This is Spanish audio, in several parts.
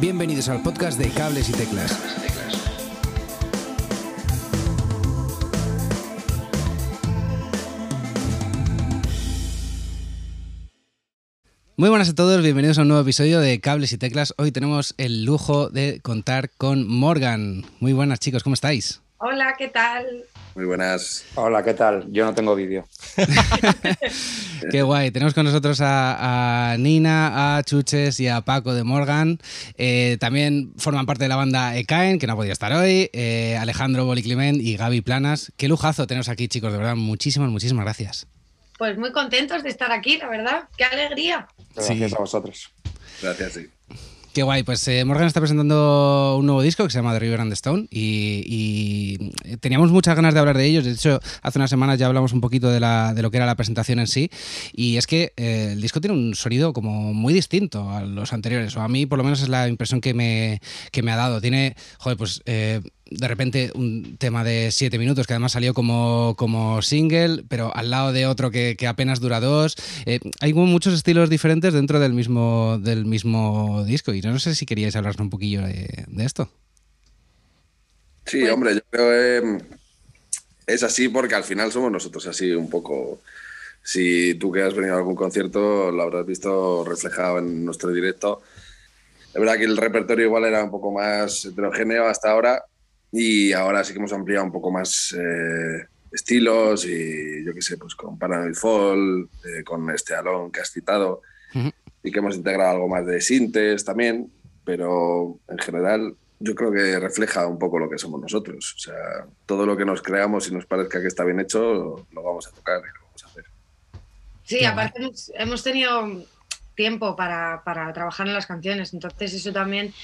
Bienvenidos al podcast de Cables y Teclas. Muy buenas a todos, bienvenidos a un nuevo episodio de Cables y Teclas. Hoy tenemos el lujo de contar con Morgan. Muy buenas chicos, ¿cómo estáis? Hola, ¿qué tal? Muy buenas. Hola, ¿qué tal? Yo no tengo vídeo. Qué guay. Tenemos con nosotros a, Nina, a Chuches y a Paco de Morgan. Eh, también forman parte de la banda Ekaen, que no ha podido estar hoy. Eh, Alejandro Bolicliment y Gaby Planas. Qué lujazo tenemos aquí, chicos. De verdad, muchísimas, muchísimas gracias. Pues muy contentos de estar aquí, la verdad. Qué alegría. Gracias a vosotros. Gracias, sí. Qué guay, pues eh, Morgan está presentando un nuevo disco que se llama The River and the Stone y, teníamos muchas ganas de hablar de ellos. De hecho, hace unas semanas ya hablamos un poquito de, lo que era la presentación en sí y es que eh, el disco tiene un sonido como muy distinto a los anteriores, o a mí por lo menos es la impresión que me, que me ha dado. Tiene, joder, pues... Eh, de repente un tema de siete minutos que además salió como, como single, pero al lado de otro que, apenas dura dos. Eh, hay muchos estilos diferentes dentro del mismo, del mismo disco y no sé si queríais hablarnos un poquillo de, esto. Sí, pues hombre, yo creo que es así porque al final somos nosotros así un poco. Si tú que has venido a algún concierto lo habrás visto reflejado en nuestro directo. Es verdad que el repertorio igual era un poco más heterogéneo hasta ahora, y ahora sí que hemos ampliado un poco más eh, estilos y yo qué sé, pues con Paranoid Fall, eh, con este Alon que has citado, y que hemos integrado algo más de sintes también, pero en general yo creo que refleja un poco lo que somos nosotros. O sea, todo lo que nos creamos y nos parezca que está bien hecho, lo vamos a tocar y lo vamos a hacer. Sí, aparte hemos, tenido tiempo para, para trabajar en las canciones, entonces eso también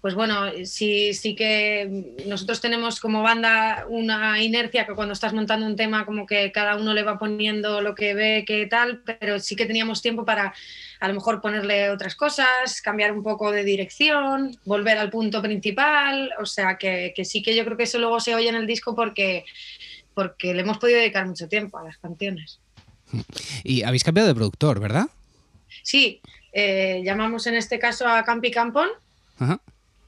pues bueno, sí, sí que nosotros tenemos como banda una inercia que cuando estás montando un tema como que cada uno le va poniendo lo que ve, que tal, pero sí que teníamos tiempo para a lo mejor ponerle otras cosas, cambiar un poco de dirección, volver al punto principal, o sea que, sí que yo creo que eso luego se oye en el disco porque, porque le hemos podido dedicar mucho tiempo a las canciones. Y habéis cambiado de productor, ¿verdad? Sí, eh, llamamos en este caso a Campi Campón. Ajá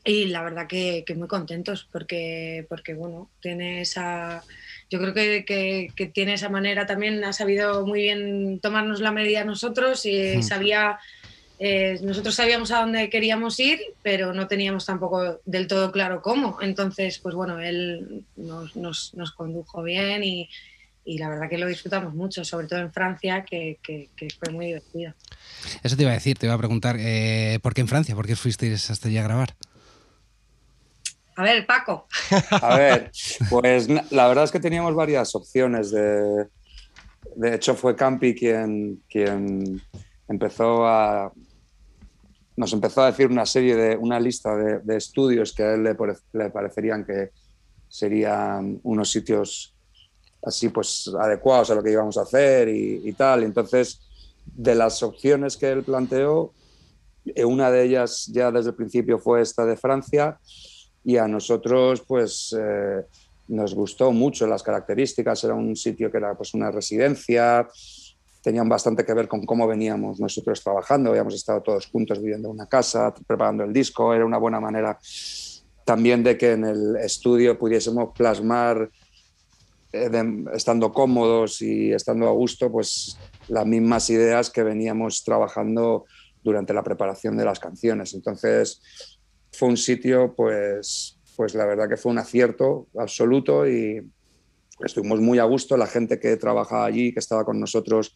y la verdad que, muy contentos porque, porque, bueno, tiene esa... Yo creo que, tiene esa manera también, ha sabido muy bien tomarnos la medida nosotros y sabía... Eh, nosotros sabíamos a dónde queríamos ir, pero no teníamos tampoco del todo claro cómo. Entonces, pues bueno, él nos, nos, condujo bien y, y, la verdad que lo disfrutamos mucho, sobre todo en Francia, que, fue muy divertido. Eso te iba a decir, te iba a preguntar, eh, ¿por qué en Francia? ¿Por qué fuisteis hasta allí a grabar? A ver, Paco. A ver, pues la verdad es que teníamos varias opciones. De, de hecho, fue Campi quien, quien empezó a. Nos empezó a decir una serie de. una lista de, estudios que a él le, parecerían que serían unos sitios así pues adecuados a lo que íbamos a hacer y, y tal. Entonces, de las opciones que él planteó, eh, una de ellas ya desde el principio fue esta de Francia y a nosotros pues eh, nos gustó mucho las características, era un sitio que era pues una residencia, tenían bastante que ver con cómo veníamos nosotros trabajando, habíamos estado todos juntos viviendo en una casa, preparando el disco, era una buena manera también de que en el estudio pudiésemos plasmar, eh, estando cómodos y estando a gusto, pues las mismas ideas que veníamos trabajando durante la preparación de las canciones. Entonces, fue un sitio, pues, pues la verdad que fue un acierto absoluto y estuvimos muy a gusto. La gente que trabajaba allí, que estaba con nosotros,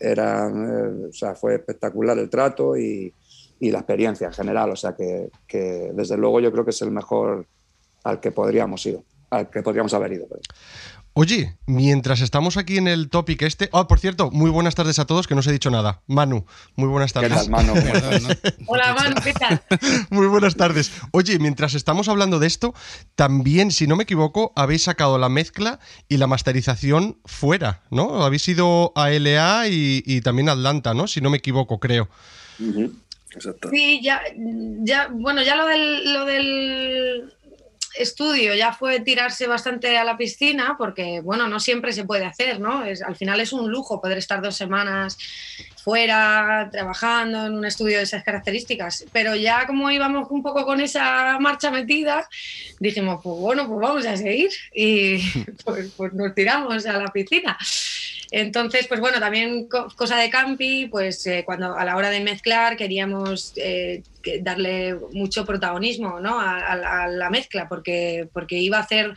era, eh, o sea, fue espectacular el trato y, y, la experiencia en general. O sea que, que, desde luego yo creo que es el mejor al que podríamos ir, al que podríamos haber ido. Oye, mientras estamos aquí en el topic este. Ah, por cierto, muy buenas tardes a todos, que no os he dicho nada. Manu, muy buenas tardes. ¿Qué tal, Manu? Hola, Manu, ¿qué tal? muy buenas tardes. Oye, mientras estamos hablando de esto, también, si no me equivoco, habéis sacado la mezcla y la masterización fuera, ¿no? Habéis ido a LA y, también a Atlanta, ¿no? Si no me equivoco, creo. Exacto. Sí, ya, ya, bueno, ya lo del, lo del estudio ya fue tirarse bastante a la piscina, porque bueno, no siempre se puede hacer, ¿no? Es, al final es un lujo poder estar dos semanas fuera trabajando en un estudio de esas características, pero ya como íbamos un poco con esa marcha metida, dijimos, pues bueno, pues vamos a seguir y pues, pues nos tiramos a la piscina. Entonces, pues bueno, también cosa de Campi, pues eh, cuando a la hora de mezclar queríamos eh, darle mucho protagonismo ¿no? a, la mezcla, porque, porque iba a hacer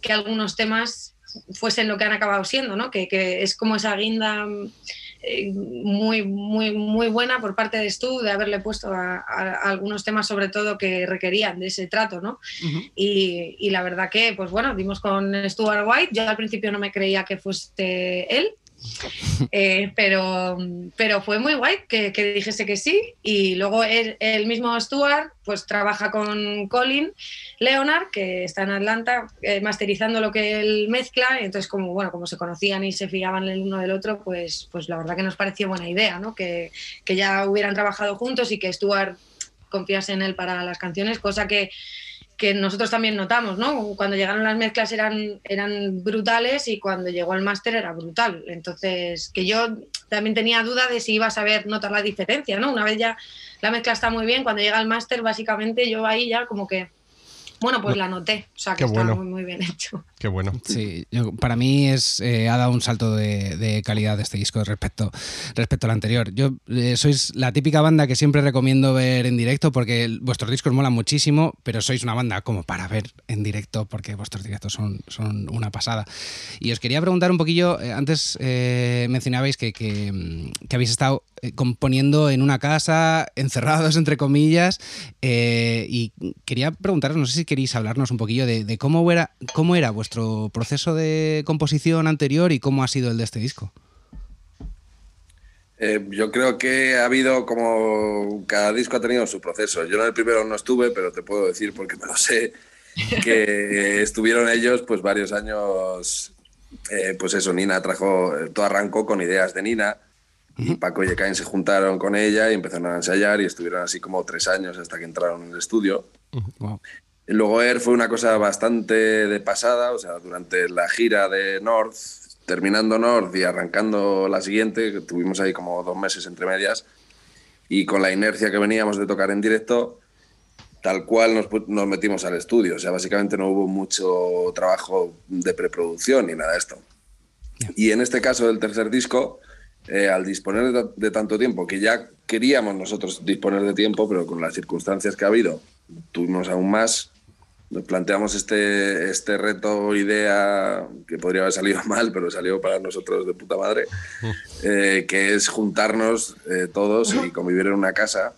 que algunos temas fuesen lo que han acabado siendo, ¿no? que, que es como esa guinda eh, muy, muy, muy buena por parte de Stu de haberle puesto a, algunos temas sobre todo que requerían de ese trato, ¿no? y, y, la verdad que, pues bueno, dimos con Stuart White, yo al principio no me creía que fuese él, eh, pero, pero fue muy guay que, dijese que sí. Y luego el, mismo Stuart pues trabaja con Colin Leonard, que está en Atlanta, eh, masterizando lo que él mezcla. Y entonces, como bueno, como se conocían y se fiaban el uno del otro, pues, pues la verdad que nos pareció buena idea, ¿no? Que, que ya hubieran trabajado juntos y que Stuart confiase en él para las canciones, cosa que que nosotros también notamos, ¿no? Cuando llegaron las mezclas eran, eran brutales y cuando llegó el máster era brutal. Entonces, que yo también tenía duda de si iba a saber notar la diferencia, ¿no? Una vez ya la mezcla está muy bien, cuando llega el máster, básicamente yo ahí ya como que bueno, pues la noté, o sea que está muy, muy, bien hecho. Qué bueno. Sí, para mí es, eh, ha dado un salto de, calidad este disco respecto, respecto al anterior. Yo eh, sois la típica banda que siempre recomiendo ver en directo porque vuestros discos molan muchísimo, pero sois una banda como para ver en directo porque vuestros directos son, son una pasada. Y os quería preguntar un poquillo, eh, antes mencionabais que, que, que, habéis estado componiendo en una casa, encerrados entre comillas, y quería preguntaros, no sé si queréis hablarnos un poquillo de, cómo, era, cómo era vuestro proceso de composición anterior y cómo ha sido el de este disco. Eh, yo creo que ha habido como cada disco ha tenido su proceso. Yo en el primero no estuve, pero te puedo decir porque me lo sé que estuvieron ellos pues varios años. Eh, pues eso, Nina trajo, todo arrancó con ideas de Nina y Paco y Ekain se juntaron con ella y empezaron a ensayar y estuvieron así como tres años hasta que entraron en el estudio. Luego Air fue una cosa bastante de pasada, o sea, durante la gira de North, terminando North y arrancando la siguiente, tuvimos ahí como dos meses entre medias, y con la inercia que veníamos de tocar en directo, tal cual nos, metimos al estudio, o sea, básicamente no hubo mucho trabajo de preproducción ni nada de esto. Y en este caso del tercer disco, eh, al disponer de, de, tanto tiempo, que ya queríamos nosotros disponer de tiempo, pero con las circunstancias que ha habido, tuvimos aún más, nos planteamos este, este reto, idea que podría haber salido mal, pero salió para nosotros de puta madre, eh, que es juntarnos eh, todos y convivir en una casa.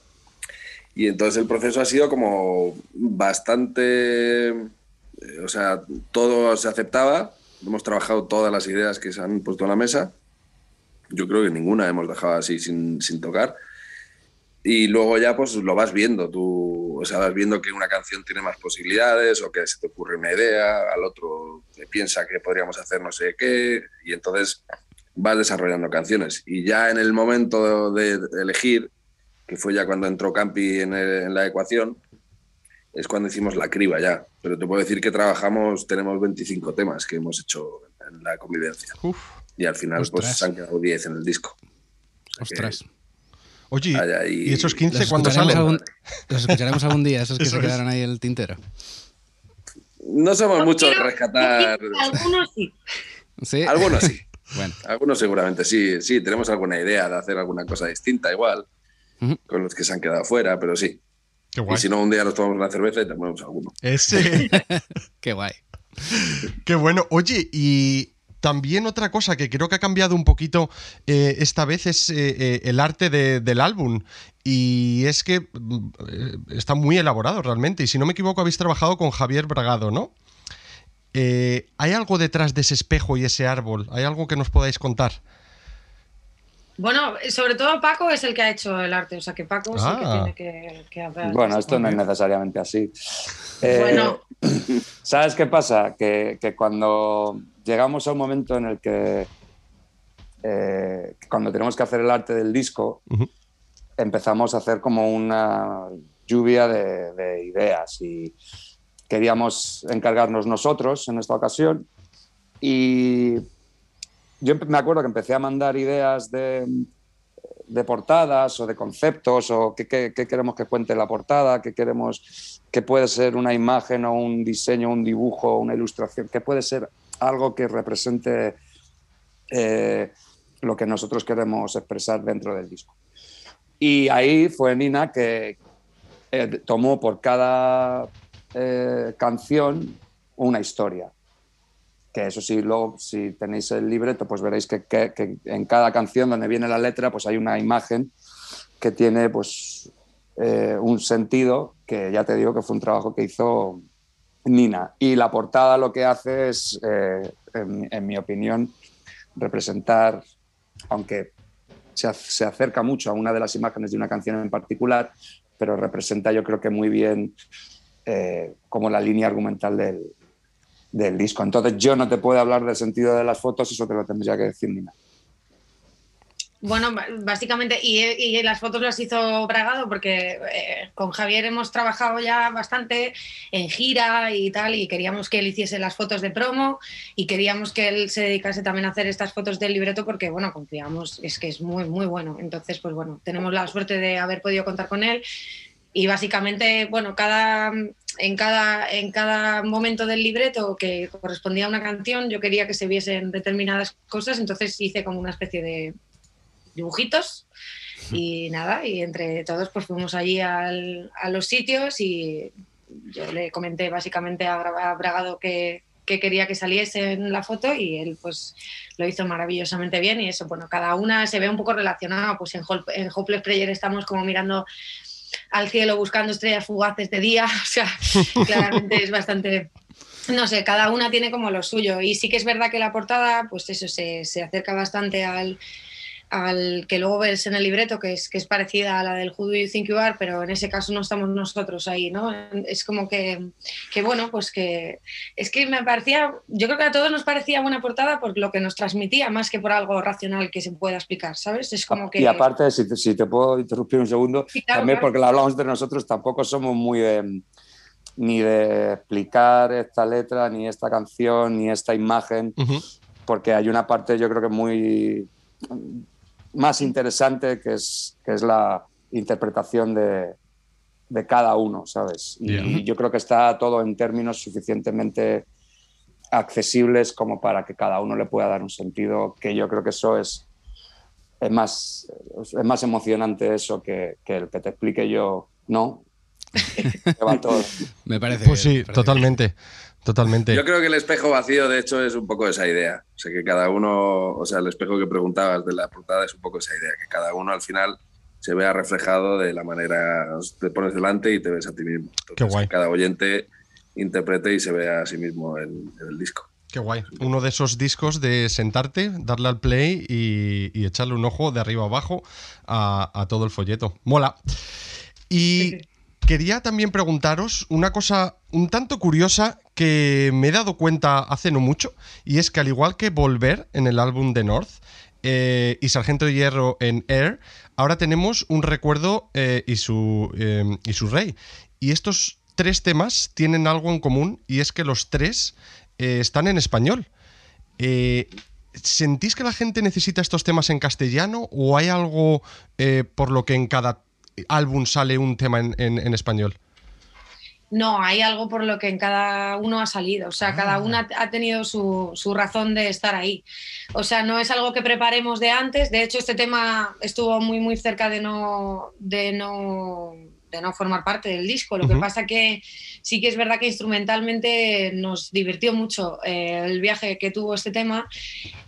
Y entonces el proceso ha sido como bastante, eh, o sea, todo se aceptaba, hemos trabajado todas las ideas que se han puesto en la mesa, yo creo que ninguna hemos dejado así sin, sin tocar. Y luego ya pues lo vas viendo, tú, o sea, vas viendo que una canción tiene más posibilidades o que se te ocurre una idea, al otro piensa que podríamos hacer no sé qué, y entonces vas desarrollando canciones. Y ya en el momento de elegir, que fue ya cuando entró Campi en, la ecuación, es cuando hicimos la criba ya. Pero te puedo decir que trabajamos, tenemos 25 temas que hemos hecho en la convivencia. y al final pues se han quedado 10 en el disco. Ostras. Oye, ¿y esos 15 cuándo salen? los escucharemos algún día, esos que se quedaron ahí en el tintero. No somos muchos rescatar. Algunos sí. ¿Sí? Algunos sí. bueno. Algunos seguramente sí. Sí, tenemos alguna idea de hacer alguna cosa distinta igual con los que se han quedado fuera, pero sí. Qué guay. Y si no, un día nos tomamos una cerveza y tomamos alguno. Ese. Qué guay. Qué bueno. Oye, y también otra cosa que creo que ha cambiado un poquito eh, esta vez es eh, eh, el arte del álbum. Y es que está muy elaborado realmente. Y si no me equivoco, habéis trabajado con Javier Bragado, ¿no? ¿Hay algo detrás de ese espejo y ese árbol? ¿Hay algo que nos podáis contar? Bueno, sobre todo Paco es el que ha hecho el arte, o sea que Paco sí que ah. tiene que, hacer. Bueno, esto no es necesariamente así. bueno. ¿Sabes qué pasa? que, cuando llegamos a un momento en el que eh, cuando tenemos que hacer el arte del disco, empezamos a hacer como una lluvia de, ideas y queríamos encargarnos nosotros en esta ocasión. Y yo me acuerdo que empecé a mandar ideas de, de portadas o de conceptos o qué, queremos que cuente la portada, qué queremos que puede ser una imagen o un diseño, un dibujo, una ilustración, que puede ser algo que represente eh, lo que nosotros queremos expresar dentro del disco. Y ahí fue Nina que eh, tomó por cada eh, canción una historia. Que eso sí, luego si tenéis el libreto, pues veréis que, en cada canción donde viene la letra, pues hay una imagen que tiene pues eh, un sentido que ya te digo que fue un trabajo que hizo Nina. Y la portada lo que hace es, eh, en, mi opinión, representar, aunque se, se, acerca mucho a una de las imágenes de una canción en particular, pero representa yo creo que muy bien eh, como la línea argumental del, del, disco. Entonces yo no te puedo hablar del sentido de las fotos, eso te lo tendría que decir Nina. Bueno, básicamente, y, las fotos las hizo Bragado porque eh, con Javier hemos trabajado ya bastante en gira y tal, y queríamos que él hiciese las fotos de promo y queríamos que él se dedicase también a hacer estas fotos del libreto porque, bueno, confiamos, es que es muy, muy bueno. Entonces, pues bueno, tenemos la suerte de haber podido contar con él y básicamente, bueno, cada, en, cada, en cada momento del libreto que correspondía a una canción, yo quería que se viesen determinadas cosas, entonces hice como una especie de dibujitos y nada, y entre todos pues fuimos allí al, a los sitios y yo le comenté básicamente a, Bragado que, que quería que saliese en la foto y él pues lo hizo maravillosamente bien y eso, bueno, cada una se ve un poco relacionada, pues en, en Hopeless Prayer estamos como mirando al cielo buscando estrellas fugaces de día. O sea, claramente es bastante no sé, cada una tiene como lo suyo. Y sí que es verdad que la portada, pues eso, se, se acerca bastante al, al que luego ves en el libreto, que es, que es parecida a la del Who Do You Think You Are, pero en ese caso no estamos nosotros ahí, ¿no? Es como que, que, bueno, pues que es que me parecía, yo creo que a todos nos parecía buena portada por lo que nos transmitía, más que por algo racional que se pueda explicar, ¿sabes? Es como que... Y aparte, si te, si te puedo interrumpir un segundo, también porque lo hablamos de nosotros, tampoco somos muy... ni de explicar esta letra, ni esta canción, ni esta imagen, porque hay una parte yo creo que muy más interesante que es, que es la interpretación de, de cada uno, ¿sabes? Y, yo creo que está todo en términos suficientemente accesibles como para que cada uno le pueda dar un sentido, que yo creo que eso es, es, más, es más emocionante eso que, que el que te explique yo, ¿no? Me parece. Pues sí, totalmente. Totalmente. Yo creo que el espejo vacío, de hecho, es un poco esa idea. O sea, que cada uno, o sea, el espejo que preguntabas de la portada es un poco esa idea, que cada uno al final se vea reflejado de la manera, te pones delante y te ves a ti mismo. Qué guay. cada oyente interprete y se vea a sí mismo en, el disco. Qué guay. Uno de esos discos de sentarte, darle al play y, echarle un ojo de arriba abajo a, a todo el folleto. Mola. Y quería también preguntaros una cosa un tanto curiosa que me he dado cuenta hace no mucho, y es que al igual que Volver en el álbum de North eh, y Sargento de Hierro en Air, ahora tenemos un recuerdo eh, y, su, em, y su rey. Y estos tres temas tienen algo en común, y es que los tres eh, están en español. ¿Sentís que la gente necesita estos temas en castellano o hay algo por lo que en cada álbum sale un tema en español? No, hay algo por lo que en cada uno ha salido, o sea, cada ah. uno ha tenido su, su, razón de estar ahí. O sea, no es algo que preparemos de antes, de hecho este tema estuvo muy, muy cerca de no, de no de no formar parte del disco. Lo que pasa que sí que es verdad que instrumentalmente nos divirtió mucho eh, el viaje que tuvo este tema.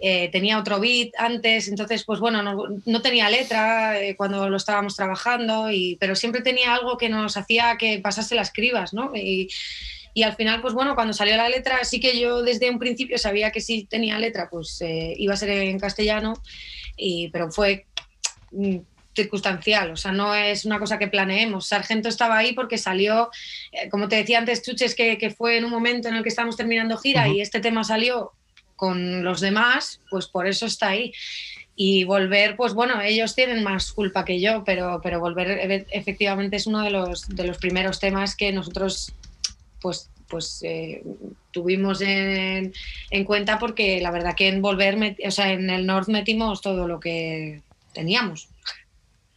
Eh, tenía otro beat antes, entonces, pues bueno, no, tenía letra eh, cuando lo estábamos trabajando, y, pero siempre tenía algo que nos hacía que pasase las cribas, ¿no? Y, y al final, pues bueno, cuando salió la letra, sí que yo desde un principio sabía que si tenía letra, pues iba a ser en castellano, y, pero fue mm, circunstancial, o sea, no es una cosa que planeemos. Sargento estaba ahí porque salió, eh, como te decía antes, Chuches, que, que, fue en un momento en el que estábamos terminando gira y este tema salió con los demás, pues por eso está ahí. Y volver, pues bueno, ellos tienen más culpa que yo, pero, pero volver efectivamente es uno de los, de los primeros temas que nosotros pues pues eh, tuvimos en, cuenta porque la verdad que en Volver, o sea, en el North metimos todo lo que teníamos.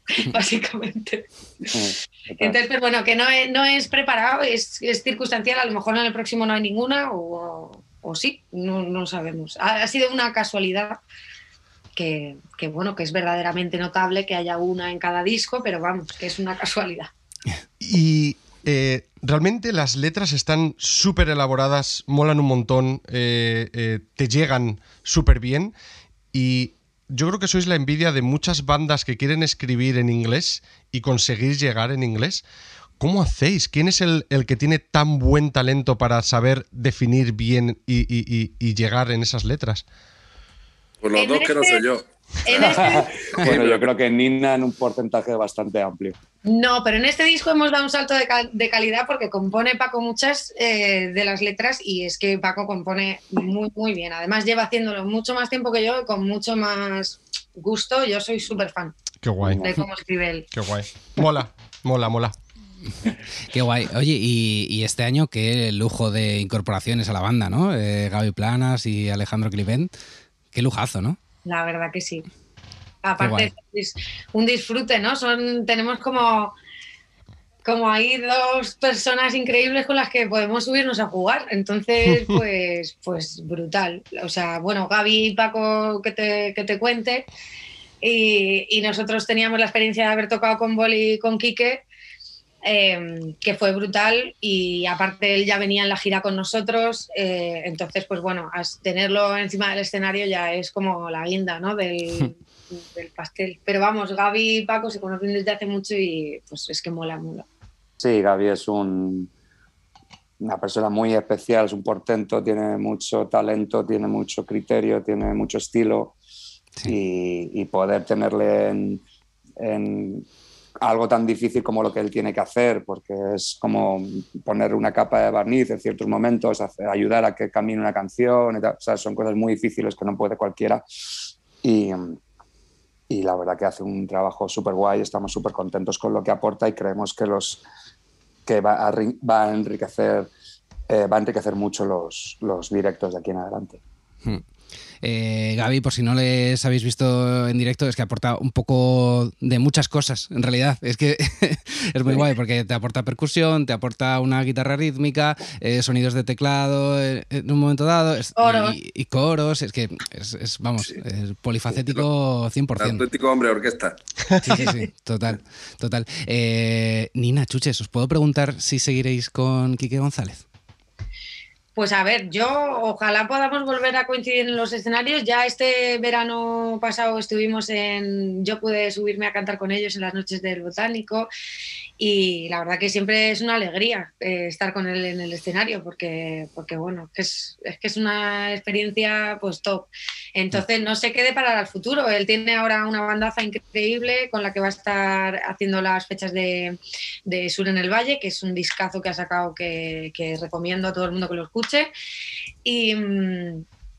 básicamente. Entonces, pues bueno, que no es, no es preparado, es, circunstancial, a lo mejor en el próximo no hay ninguna o, sí, no, no sabemos. Ha, sido una casualidad que, bueno, que es verdaderamente notable que haya una en cada disco, pero vamos, que es una casualidad. Y eh, realmente las letras están súper elaboradas, molan un montón, eh, eh, te llegan súper bien y yo creo que sois la envidia de muchas bandas que quieren escribir en inglés y conseguir llegar en inglés. ¿Cómo hacéis? ¿Quién es el, que tiene tan buen talento para saber definir bien y, llegar en esas letras? Pues los dos que no soy yo. Este bueno, yo creo que Nina en un porcentaje bastante amplio. No, pero en este disco hemos dado un salto de, calidad porque compone Paco muchas eh, de las letras y es que Paco compone muy, muy bien. Además lleva haciéndolo mucho más tiempo que yo, con mucho más gusto. Yo soy súper fan Qué guay. de cómo escribe él. Qué guay. Mola, mola, mola. Qué guay. Oye, y, este año qué lujo de incorporaciones a la banda, ¿no? Eh, Gaby Planas y Alejandro Clivent. Qué lujazo, ¿no? La verdad que sí. Aparte, es un disfrute, ¿no? Son, tenemos como, como ahí dos personas increíbles con las que podemos subirnos a jugar. Entonces, pues, pues brutal. O sea, bueno, Gaby y Paco, que te, que te cuente. Y, y, nosotros teníamos la experiencia de haber tocado con Boli y con Quique, em, que fue brutal. Y aparte, él ya venía en la gira con nosotros. Eh, entonces, pues bueno, tenerlo encima del escenario ya es como la guinda, ¿no? Del, del pastel. Pero vamos, Gaby y Paco se conocen desde hace mucho y pues es que mola, mola. Sí, Gaby es un, una persona muy especial, es un portento, tiene mucho talento, tiene mucho criterio, tiene mucho estilo y, poder tenerle en, algo tan difícil como lo que él tiene que hacer, porque es como poner una capa de barniz en ciertos momentos, ayudar a que camine una canción, son cosas muy difíciles que no puede cualquiera. Y, y la verdad que hace un trabajo súper guay, estamos súper contentos con lo que aporta y creemos que, los, que va, a, va a enriquecer, eh, va a enriquecer mucho los, los directos de aquí en adelante. Hmm. Eh, Gaby, por si no les habéis visto en directo, es que aporta un poco de muchas cosas, en realidad. Es que es muy guay porque te aporta percusión, te aporta una guitarra rítmica, eh, sonidos de teclado eh, en un momento dado Y, coros. Es que es, vamos, es polifacético 100%. Auténtico hombre orquesta. Sí, sí, sí, total, total. Nina, Chuches, ¿os puedo preguntar si seguiréis con Quique González? Pues a ver, yo ojalá podamos volver a coincidir en los escenarios. Ya este verano pasado estuvimos en, yo pude subirme a cantar con ellos en las noches del botánico y la verdad que siempre es una alegría eh, estar con él en el escenario porque, porque bueno, es, es, que es una experiencia pues top. Entonces no se quede para el futuro. Él tiene ahora una bandaza increíble con la que va a estar haciendo las fechas de, de Sur en el Valle, que es un discazo que ha sacado que, que recomiendo a todo el mundo que lo escuche. Y,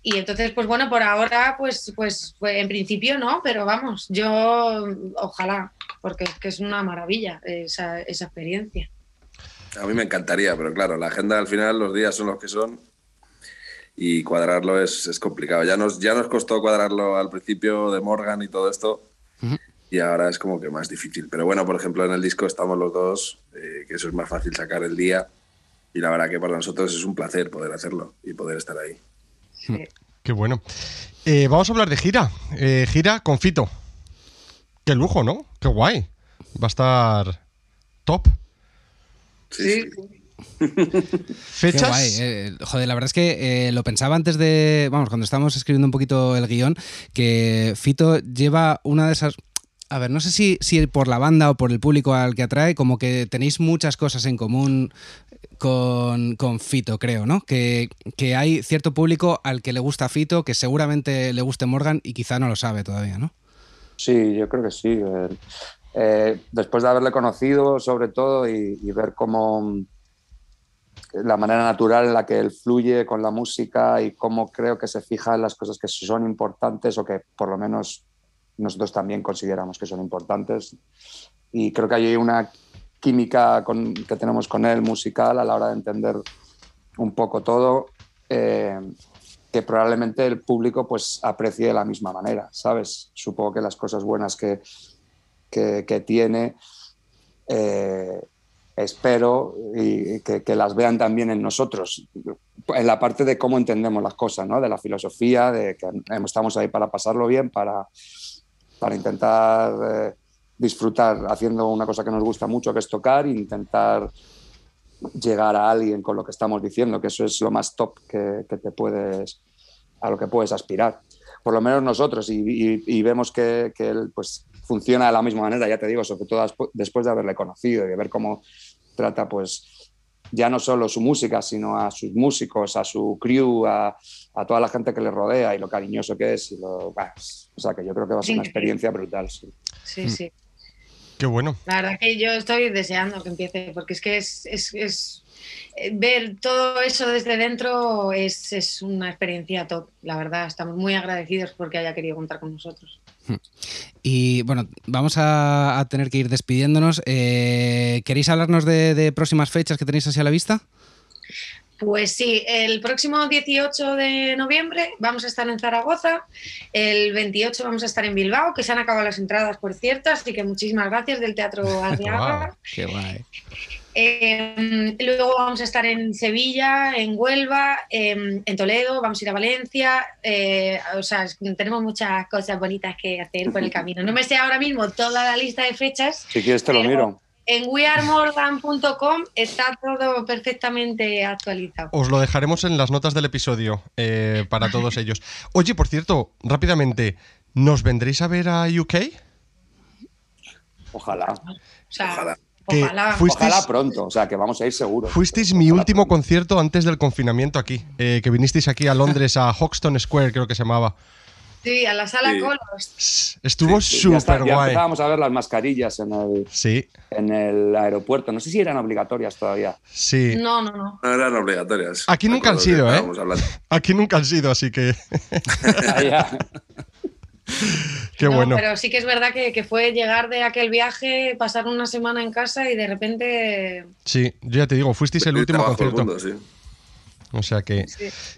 y entonces, pues bueno, por ahora, pues, pues, pues, en principio no, pero vamos, yo ojalá, porque es que es una maravilla esa, esa experiencia. A mí me encantaría, pero claro, la agenda al final, los días son los que son y cuadrarlo es, es complicado. Ya nos, ya nos costó cuadrarlo al principio de Morgan y todo esto. Y ahora es como que más difícil. Pero bueno, por ejemplo, en el disco estamos los dos, eh, que eso es más fácil sacar el día. Y la verdad que para nosotros es un placer poder hacerlo y poder estar ahí. Qué bueno. Eh, vamos a hablar de gira. Eh, gira con Fito. Qué lujo, ¿no? Qué guay. Va a estar top. Sí. Fechas. Guay. Eh, joder, la verdad es que lo pensaba antes de. Vamos, cuando estábamos escribiendo un poquito el guion, que Fito lleva una de esas. A ver, no sé si, si por la banda o por el público al que atrae, como que tenéis muchas cosas en común con, con Fito, creo, ¿no? Que, hay cierto público al que le gusta Fito, que seguramente le guste Morgan y quizá no lo sabe todavía, ¿no? Sí, yo creo que sí. Eh, después de haberle conocido, sobre todo, y, ver cómo la manera natural en la que él fluye con la música y cómo creo que se fija en las cosas que son importantes o que por lo menos nosotros también consideramos que son importantes. Y creo que hay una química que tenemos con él, musical, a la hora de entender un poco todo, eh, que probablemente el público pues aprecie de la misma manera, ¿sabes? Supongo que las cosas buenas que, que, tiene, eh, espero y que, las vean también en nosotros, en la parte de cómo entendemos las cosas, ¿no? De la filosofía, de que estamos ahí para pasarlo bien, para, para intentar eh, disfrutar haciendo una cosa que nos gusta mucho, que es tocar, e intentar llegar a alguien con lo que estamos diciendo, que eso es lo más top que, te puedes, a lo que puedes aspirar. Por lo menos nosotros, y, vemos que, que, él pues, funciona de la misma manera, ya te digo, sobre todo después de haberle conocido y de ver cómo trata, pues, ya no solo su música, sino a sus músicos, a su crew, a, a toda la gente que le rodea y lo cariñoso que es. Y lo, o sea, que yo creo que va a ser una experiencia brutal. Sí, sí. sí. Qué bueno. La verdad que yo estoy deseando que empiece, porque es que es, es, eh, ver todo eso desde dentro es, es, una experiencia top, la verdad. Estamos muy agradecidos porque haya querido contar con nosotros. Y bueno, vamos a, tener que ir despidiéndonos. Eh, ¿Queréis hablarnos de, de próximas fechas que tenéis hacia la vista? Pues sí, el próximo 18 de noviembre vamos a estar en Zaragoza, el 28 vamos a estar en Bilbao, que se han acabado las entradas, por cierto, así que muchísimas gracias del Teatro Arriaga. qué guay. Em, luego vamos a estar en Sevilla, en Huelva, em, en Toledo, vamos a ir a Valencia. Eh, o sea, tenemos muchas cosas bonitas que hacer por el camino. No me sé ahora mismo toda la lista de fechas. Si quieres te lo miro en wearemorgan.com está todo perfectamente actualizado. Os lo dejaremos en las notas del episodio eh, para todos ellos. Oye, por cierto, rápidamente, ¿nos vendréis a ver a UK? Ojalá. ojalá. ojalá. pronto, o sea, que vamos a ir seguro. Fuisteis mi último concierto antes del confinamiento aquí, eh, que vinisteis aquí a Londres, a Hoxton Square, creo que se llamaba. Sí, a la sala Colos. Estuvo súper guay. Ya empezábamos a ver las mascarillas en el, sí. en el aeropuerto. No sé si eran obligatorias todavía. Sí. No, no, no. No eran obligatorias. Aquí nunca han sido, ¿eh? Aquí nunca han sido, así que. Qué bueno. Pero sí que es verdad que, fue llegar de aquel viaje, pasar una semana en casa y de repente. Sí, yo ya te digo, fuisteis el último concierto. sí. O sea que,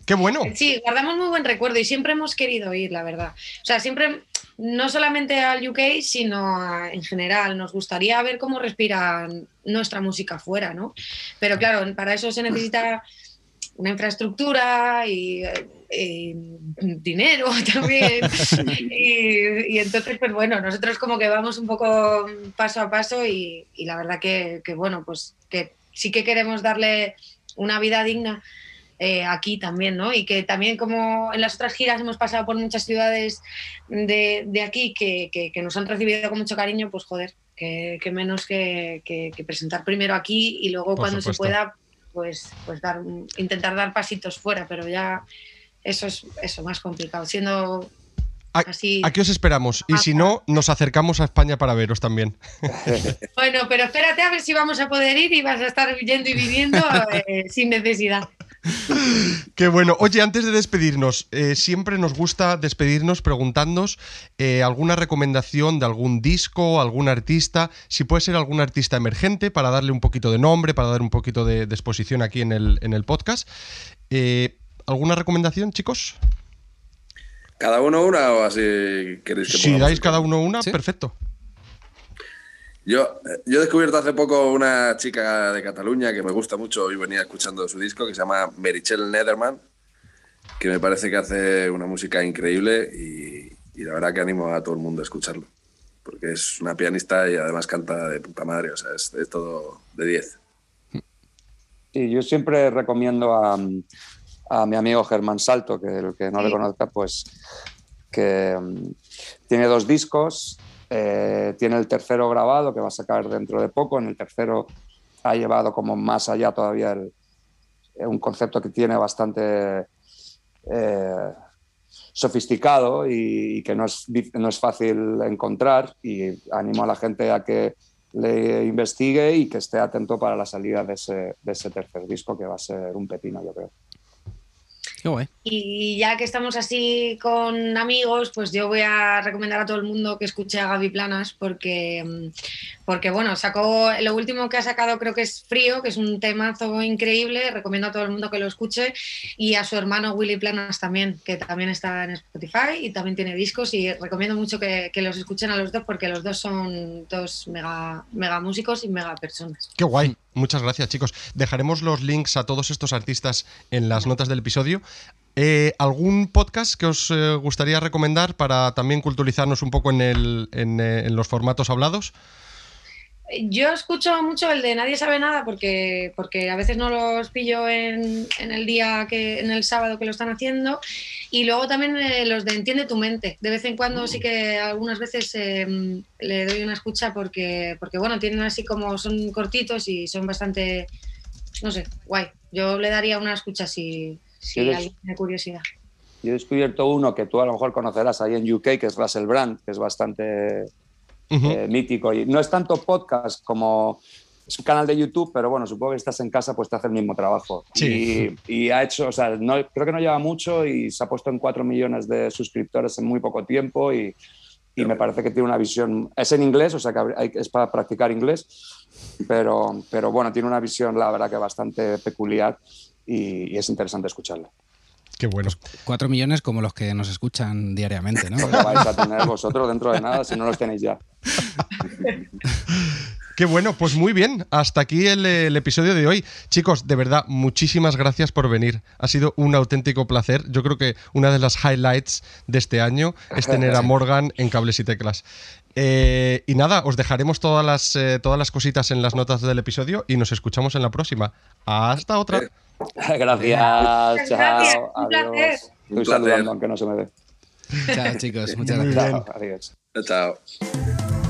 qué bueno. Sí, guardamos muy buen recuerdo y siempre hemos querido ir, la verdad. O sea, siempre, no solamente al UK, sino en general, nos gustaría ver cómo respira nuestra música fuera, ¿no? Pero claro, para eso se necesita una infraestructura y, dinero también. y, entonces, pues bueno, nosotros como que vamos un poco paso a paso y, la verdad que, que, bueno, pues que sí que queremos darle una vida digna eh, aquí también, ¿no? Y que también como en las otras giras hemos pasado por muchas ciudades de, de aquí que, que, nos han recibido con mucho cariño, pues joder, que, menos que, presentar primero aquí y luego cuando se pueda, pues, pues dar, intentar dar pasitos fuera, pero ya eso es eso más complicado, siendo Así. Aquí os esperamos. Y si no, nos acercamos a España para veros también. Bueno, pero espérate a ver si vamos a poder ir y vas a estar yendo y viviendo eh, sin necesidad. Qué bueno. Oye, antes de despedirnos, eh, siempre nos gusta despedirnos preguntándonos eh, alguna recomendación de algún disco, algún artista, si puede ser algún artista emergente para darle un poquito de nombre, para dar un poquito de, exposición aquí en el, en el podcast. Eh, ¿Alguna recomendación, chicos? ¿Cada uno una o así queréis que Si dais cada uno una, perfecto. Yo, yo he descubierto hace poco una chica de Cataluña que me gusta mucho y venía escuchando su disco que se llama Merichel Nederman, que me parece que hace una música increíble y, la verdad que animo a todo el mundo a escucharlo, porque es una pianista y además canta de puta madre, o sea, es, todo de 10. Sí, yo siempre recomiendo a, a mi amigo Germán Salto, que el que no le conozca, pues que mm, tiene dos discos eh, tiene el tercero grabado que va a sacar dentro de poco. En el tercero ha llevado como más allá todavía un concepto que tiene bastante eh, sofisticado y, que no es, no es fácil encontrar. Y animo a la gente a que le investigue y que esté atento para la salida de ese, de ese tercer disco que va a ser un pepino, yo creo. Y ya que estamos así con amigos, pues yo voy a recomendar a todo el mundo que escuche a Gaby Planas porque, mm, porque bueno, sacó lo último que ha sacado creo que es Frío, que es un temazo increíble, recomiendo a todo el mundo que lo escuche y a su hermano Willy Planas también, que también está en Spotify y también tiene discos y recomiendo mucho que, los escuchen a los dos porque los dos son dos mega, mega músicos y mega personas. Qué guay. Muchas gracias, chicos. Dejaremos los links a todos estos artistas en las notas del episodio. Eh, ¿Algún podcast que os eh, gustaría recomendar para también culturizarnos un poco en, el, en, eh, en los formatos hablados? Yo escucho mucho el de Nadie sabe nada porque, porque a veces no los pillo en, el día que, en el sábado que lo están haciendo. Y luego también eh, los de Entiende tu mente. De vez en cuando sí que algunas veces em, le doy una escucha porque, porque bueno, tienen así como son cortitos y son bastante, no sé, guay. Yo le daría una escucha si, si alguien tiene curiosidad. Yo he descubierto uno que tú a lo mejor conocerás ahí en UK, que es Russell Brand, que es bastante eh, mítico. Y no es tanto podcast como es un canal de YouTube, pero bueno, supongo que estás en casa, pues te hace el mismo trabajo. Sí. Y, ha hecho, o sea, no, creo que no lleva mucho y se ha puesto en 4 millones de suscriptores en muy poco tiempo y, y me parece que tiene una visión, es en inglés, o sea que es para practicar inglés, pero, pero bueno, tiene una visión, la verdad, que bastante peculiar y, y es interesante escucharla. Qué bueno. Pues cuatro millones como los que nos escuchan diariamente, ¿no? Pues lo vais a tener vosotros dentro de nada si no los tenéis ya. Qué bueno, pues muy bien. Hasta aquí el, episodio de hoy. Chicos, de verdad, muchísimas gracias por venir. Ha sido un auténtico placer. Yo creo que una de las highlights de este año es tener a Morgan en cables y teclas. Eh, y nada, os dejaremos todas las, eh, todas las cositas en las notas del episodio y nos escuchamos en la próxima. Hasta otra. Gracias, chao. adiós. Estoy saludando aunque no se me ve. Chao, chicos. Muchas gracias. adiós. Chao.